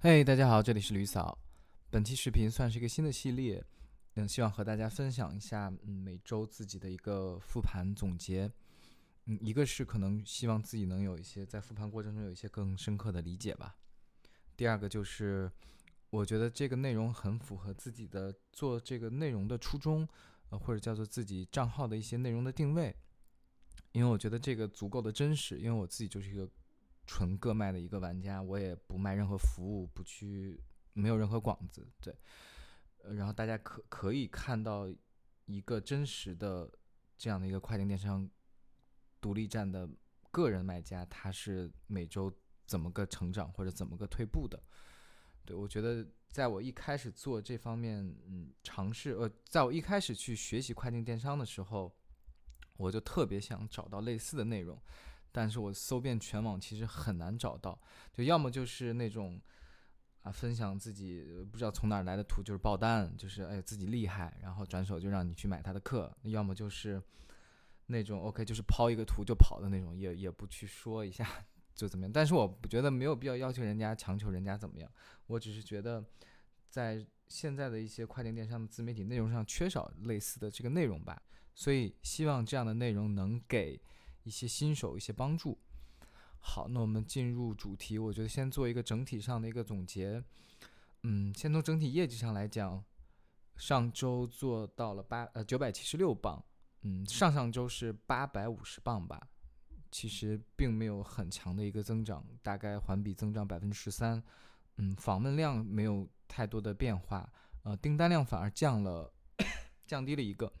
嘿，大家好，这里是吕嫂。本期视频算是一个新的系列，嗯，希望和大家分享一下，嗯，每周自己的一个复盘总结。嗯，一个是可能希望自己能有一些在复盘过程中有一些更深刻的理解吧。第二个就是，我觉得这个内容很符合自己的做这个内容的初衷，呃，或者叫做自己账号的一些内容的定位。因为我觉得这个足够的真实，因为我自己就是一个纯个卖的一个玩家，我也不卖任何服务，不去没有任何广子，对。呃，然后大家可可以看到一个真实的这样的一个跨境电商独立站的个人卖家，他是每周怎么个成长或者怎么个退步的。对我觉得，在我一开始做这方面嗯尝试，呃，在我一开始去学习跨境电商的时候。我就特别想找到类似的内容，但是我搜遍全网其实很难找到，就要么就是那种啊分享自己不知道从哪儿来的图，就是爆单，就是哎自己厉害，然后转手就让你去买他的课；要么就是那种 OK 就是抛一个图就跑的那种，也也不去说一下就怎么样。但是我觉得没有必要要求人家强求人家怎么样，我只是觉得在现在的一些跨境电商的自媒体内容上缺少类似的这个内容吧。所以希望这样的内容能给一些新手一些帮助。好，那我们进入主题，我觉得先做一个整体上的一个总结。嗯，先从整体业绩上来讲，上周做到了八呃九百七十六磅，嗯，上上周是八百五十磅吧，其实并没有很强的一个增长，大概环比增长百分之十三。嗯，访问量没有太多的变化，呃，订单量反而降了，降低了一个。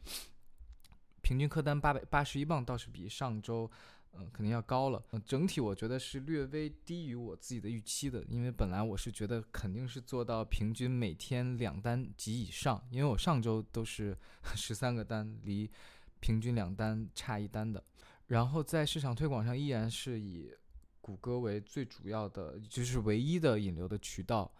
平均客单八百八十一磅，倒是比上周，嗯，肯定要高了。整体我觉得是略微低于我自己的预期的，因为本来我是觉得肯定是做到平均每天两单及以上，因为我上周都是 十三个单，离平均两单差一单的。然后在市场推广上依然是以谷歌为最主要的，就是唯一的引流的渠道，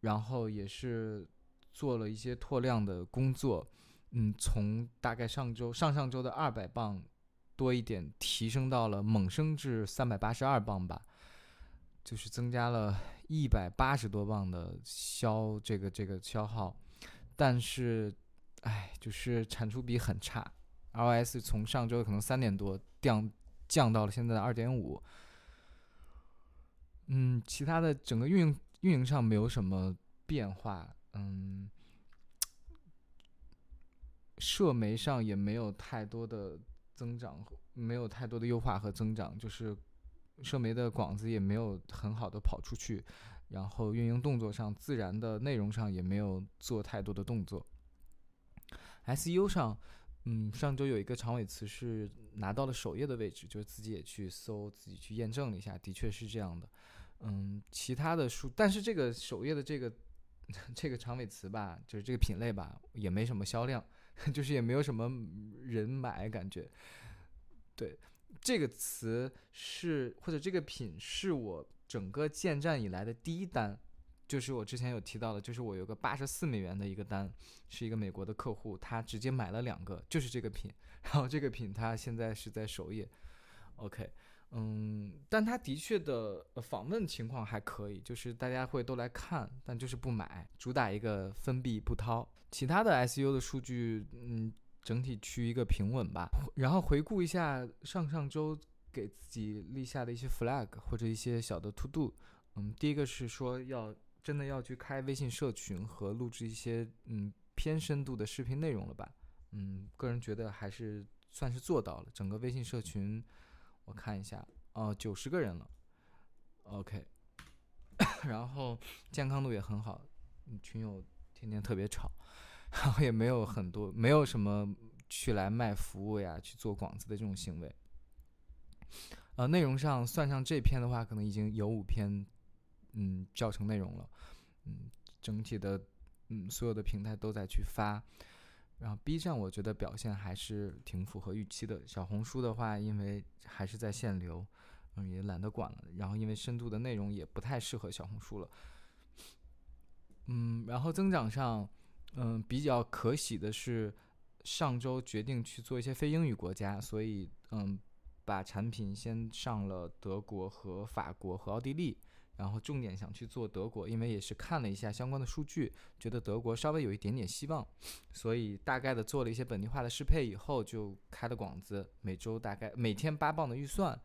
然后也是做了一些拓量的工作。嗯，从大概上周、上上周的二百磅多一点，提升到了猛升至三百八十二磅吧，就是增加了一百八十多磅的消这个这个消耗，但是，哎，就是产出比很差，ROS 从上周可能三点多降降到了现在的二点五，嗯，其他的整个运营运营上没有什么变化，嗯。社媒上也没有太多的增长，没有太多的优化和增长，就是社媒的广子也没有很好的跑出去，然后运营动作上自然的内容上也没有做太多的动作。SEO 上，嗯，上周有一个长尾词是拿到了首页的位置，就是自己也去搜，自己去验证了一下，的确是这样的。嗯，其他的书，但是这个首页的这个 这个长尾词吧，就是这个品类吧，也没什么销量。就是也没有什么人买，感觉，对这个词是或者这个品是我整个建站以来的第一单，就是我之前有提到的，就是我有个八十四美元的一个单，是一个美国的客户，他直接买了两个，就是这个品，然后这个品他现在是在首页，OK。嗯，但他的确的访问情况还可以，就是大家会都来看，但就是不买，主打一个分币不掏。其他的 SU 的数据，嗯，整体趋于一个平稳吧。然后回顾一下上上周给自己立下的一些 flag 或者一些小的 to do，嗯，第一个是说要真的要去开微信社群和录制一些嗯偏深度的视频内容了吧？嗯，个人觉得还是算是做到了，整个微信社群。我看一下，哦，九十个人了，OK，然后健康度也很好，群友天天特别吵，然后也没有很多，没有什么去来卖服务呀，去做广子的这种行为。呃，内容上算上这篇的话，可能已经有五篇，嗯，教程内容了，嗯，整体的，嗯，所有的平台都在去发。然后 B 站我觉得表现还是挺符合预期的。小红书的话，因为还是在限流，嗯，也懒得管了。然后因为深度的内容也不太适合小红书了。嗯，然后增长上，嗯，比较可喜的是，上周决定去做一些非英语国家，所以嗯，把产品先上了德国和法国和奥地利然后重点想去做德国，因为也是看了一下相关的数据，觉得德国稍微有一点点希望，所以大概的做了一些本地化的适配以后，就开了广子，每周大概每天八磅的预算，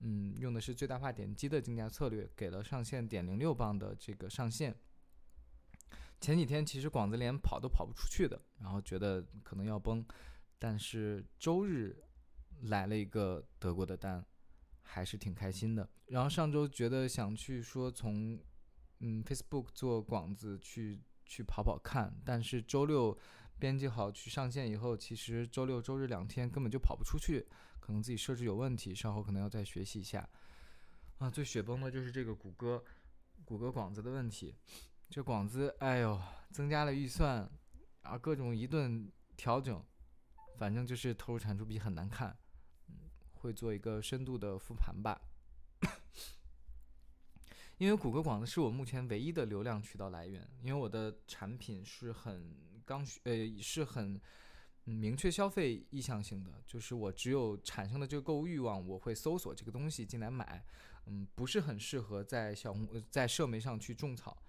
嗯，用的是最大化点击的竞价策略，给了上限点零六磅的这个上限。前几天其实广子连跑都跑不出去的，然后觉得可能要崩，但是周日来了一个德国的单，还是挺开心的。然后上周觉得想去说从嗯 Facebook 做广子去去跑跑看，但是周六编辑好去上线以后，其实周六周日两天根本就跑不出去，可能自己设置有问题，稍后可能要再学习一下。啊，最雪崩的就是这个谷歌谷歌广子的问题。这广子，哎呦，增加了预算，啊各种一顿调整，反正就是投入产出比很难看。嗯，会做一个深度的复盘吧。因为谷歌广子是我目前唯一的流量渠道来源，因为我的产品是很刚需，呃，是很明确消费意向性的，就是我只有产生的这个购物欲望，我会搜索这个东西进来买。嗯，不是很适合在小红在社媒上去种草。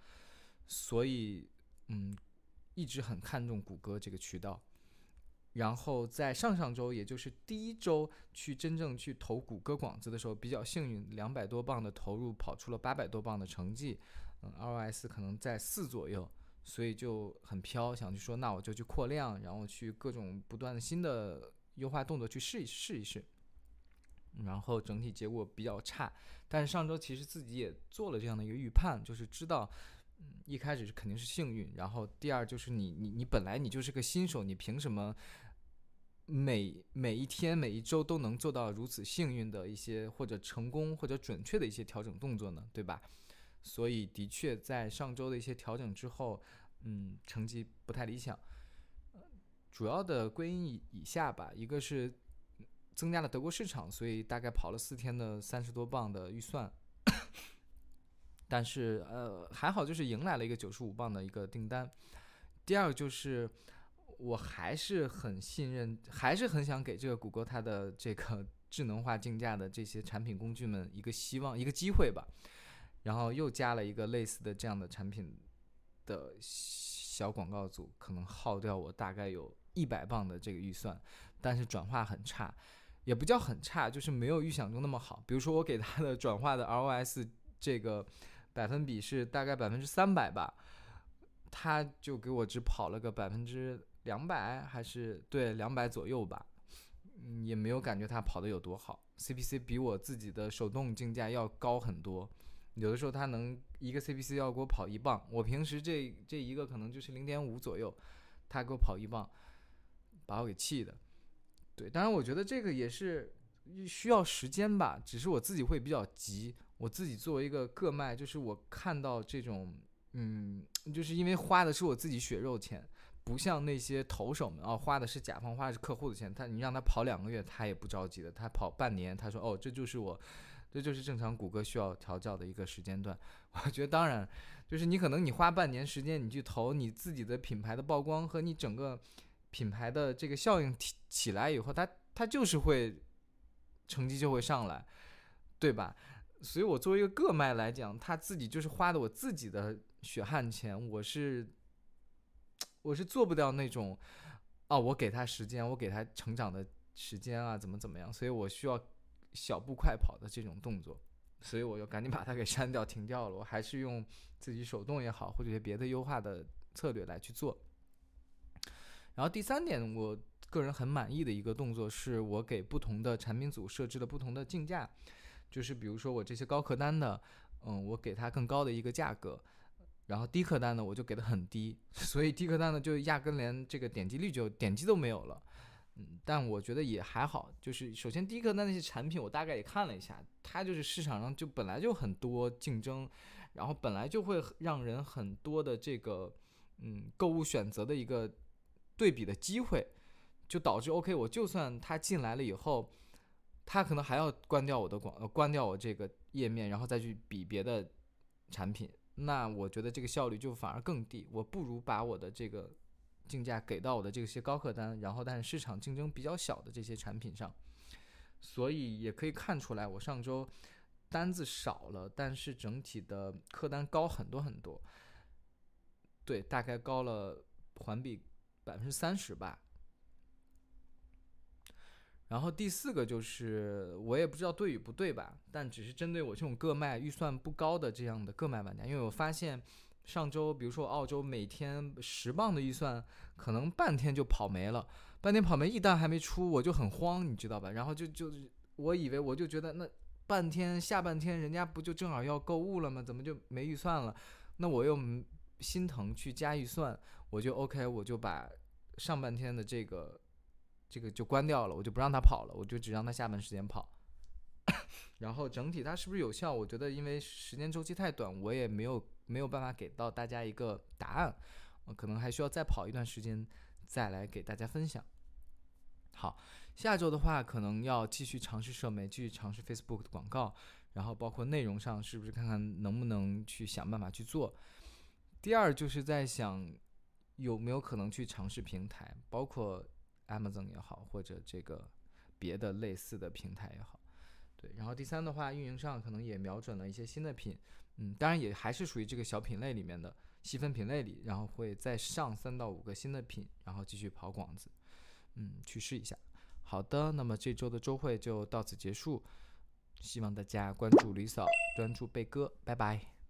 所以，嗯，一直很看重谷歌这个渠道。然后在上上周，也就是第一周去真正去投谷歌广子的时候，比较幸运，两百多磅的投入跑出了八百多磅的成绩，嗯，ROS 可能在四左右，所以就很飘，想去说那我就去扩量，然后去各种不断的新的优化动作去试一试一试。然后整体结果比较差，但是上周其实自己也做了这样的一个预判，就是知道。嗯，一开始是肯定是幸运，然后第二就是你你你本来你就是个新手，你凭什么每每一天每一周都能做到如此幸运的一些或者成功或者准确的一些调整动作呢？对吧？所以的确在上周的一些调整之后，嗯，成绩不太理想。主要的归因以以下吧，一个是增加了德国市场，所以大概跑了四天的三十多磅的预算。但是呃还好，就是迎来了一个九十五磅的一个订单。第二个就是我还是很信任，还是很想给这个谷歌它的这个 智能化竞价的这些产品工具们一个希望，一个机会吧。然后又加了一个类似的这样的产品的小广告组，可能耗掉我大概有一百磅的这个预算，但是转化很差，也不叫很差，就是没有预想中那么好。比如说我给它的转化的 ROS 这个。百分比是大概百分之三百吧，他就给我只跑了个百分之两百，还是对两百左右吧，嗯，也没有感觉他跑的有多好。CPC 比我自己的手动竞价要高很多，有的时候他能一个 CPC 要给我跑一磅，我平时这这一个可能就是零点五左右，他给我跑一磅，把我给气的。对，当然我觉得这个也是需要时间吧，只是我自己会比较急。我自己作为一个个卖，就是我看到这种，嗯，就是因为花的是我自己血肉钱，不像那些投手们啊，花的是甲方，花的是客户的钱。他你让他跑两个月，他也不着急的。他跑半年，他说哦，这就是我，这就是正常谷歌需要调教的一个时间段。我觉得当然，就是你可能你花半年时间，你去投你自己的品牌的曝光和你整个品牌的这个效应起起来以后，它它就是会成绩就会上来，对吧？所以，我作为一个个卖来讲，他自己就是花的我自己的血汗钱，我是，我是做不掉那种，哦，我给他时间，我给他成长的时间啊，怎么怎么样？所以我需要小步快跑的这种动作，所以我就赶紧把它给删掉、停掉了。我还是用自己手动也好，或者别的优化的策略来去做。然后第三点，我个人很满意的一个动作，是我给不同的产品组设置了不同的竞价。就是比如说我这些高客单的，嗯，我给他更高的一个价格，然后低客单的我就给的很低，所以低客单的就压根连这个点击率就点击都没有了，嗯，但我觉得也还好。就是首先低客单那些产品我大概也看了一下，它就是市场上就本来就很多竞争，然后本来就会让人很多的这个嗯购物选择的一个对比的机会，就导致 OK 我就算他进来了以后。他可能还要关掉我的广，呃关掉我这个页面，然后再去比别的产品。那我觉得这个效率就反而更低。我不如把我的这个竞价给到我的这些高客单，然后但是市场竞争比较小的这些产品上。所以也可以看出来，我上周单子少了，但是整体的客单高很多很多。对，大概高了环比百分之三十吧。然后第四个就是我也不知道对与不对吧，但只是针对我这种个卖预算不高的这样的个卖玩家，因为我发现上周比如说澳洲每天十磅的预算可能半天就跑没了，半天跑没一单还没出我就很慌，你知道吧？然后就就我以为我就觉得那半天下半天人家不就正好要购物了吗？怎么就没预算了？那我又心疼去加预算，我就 OK，我就把上半天的这个。这个就关掉了，我就不让他跑了，我就只让他下班时间跑。然后整体它是不是有效？我觉得因为时间周期太短，我也没有没有办法给到大家一个答案，我可能还需要再跑一段时间再来给大家分享。好，下周的话可能要继续尝试社媒，继续尝试 Facebook 的广告，然后包括内容上是不是看看能不能去想办法去做。第二就是在想有没有可能去尝试平台，包括。Amazon 也好，或者这个别的类似的平台也好，对。然后第三的话，运营上可能也瞄准了一些新的品，嗯，当然也还是属于这个小品类里面的细分品类里，然后会再上三到五个新的品，然后继续跑广子，嗯，去试一下。好的，那么这周的周会就到此结束，希望大家关注吕嫂，专注贝哥，拜拜。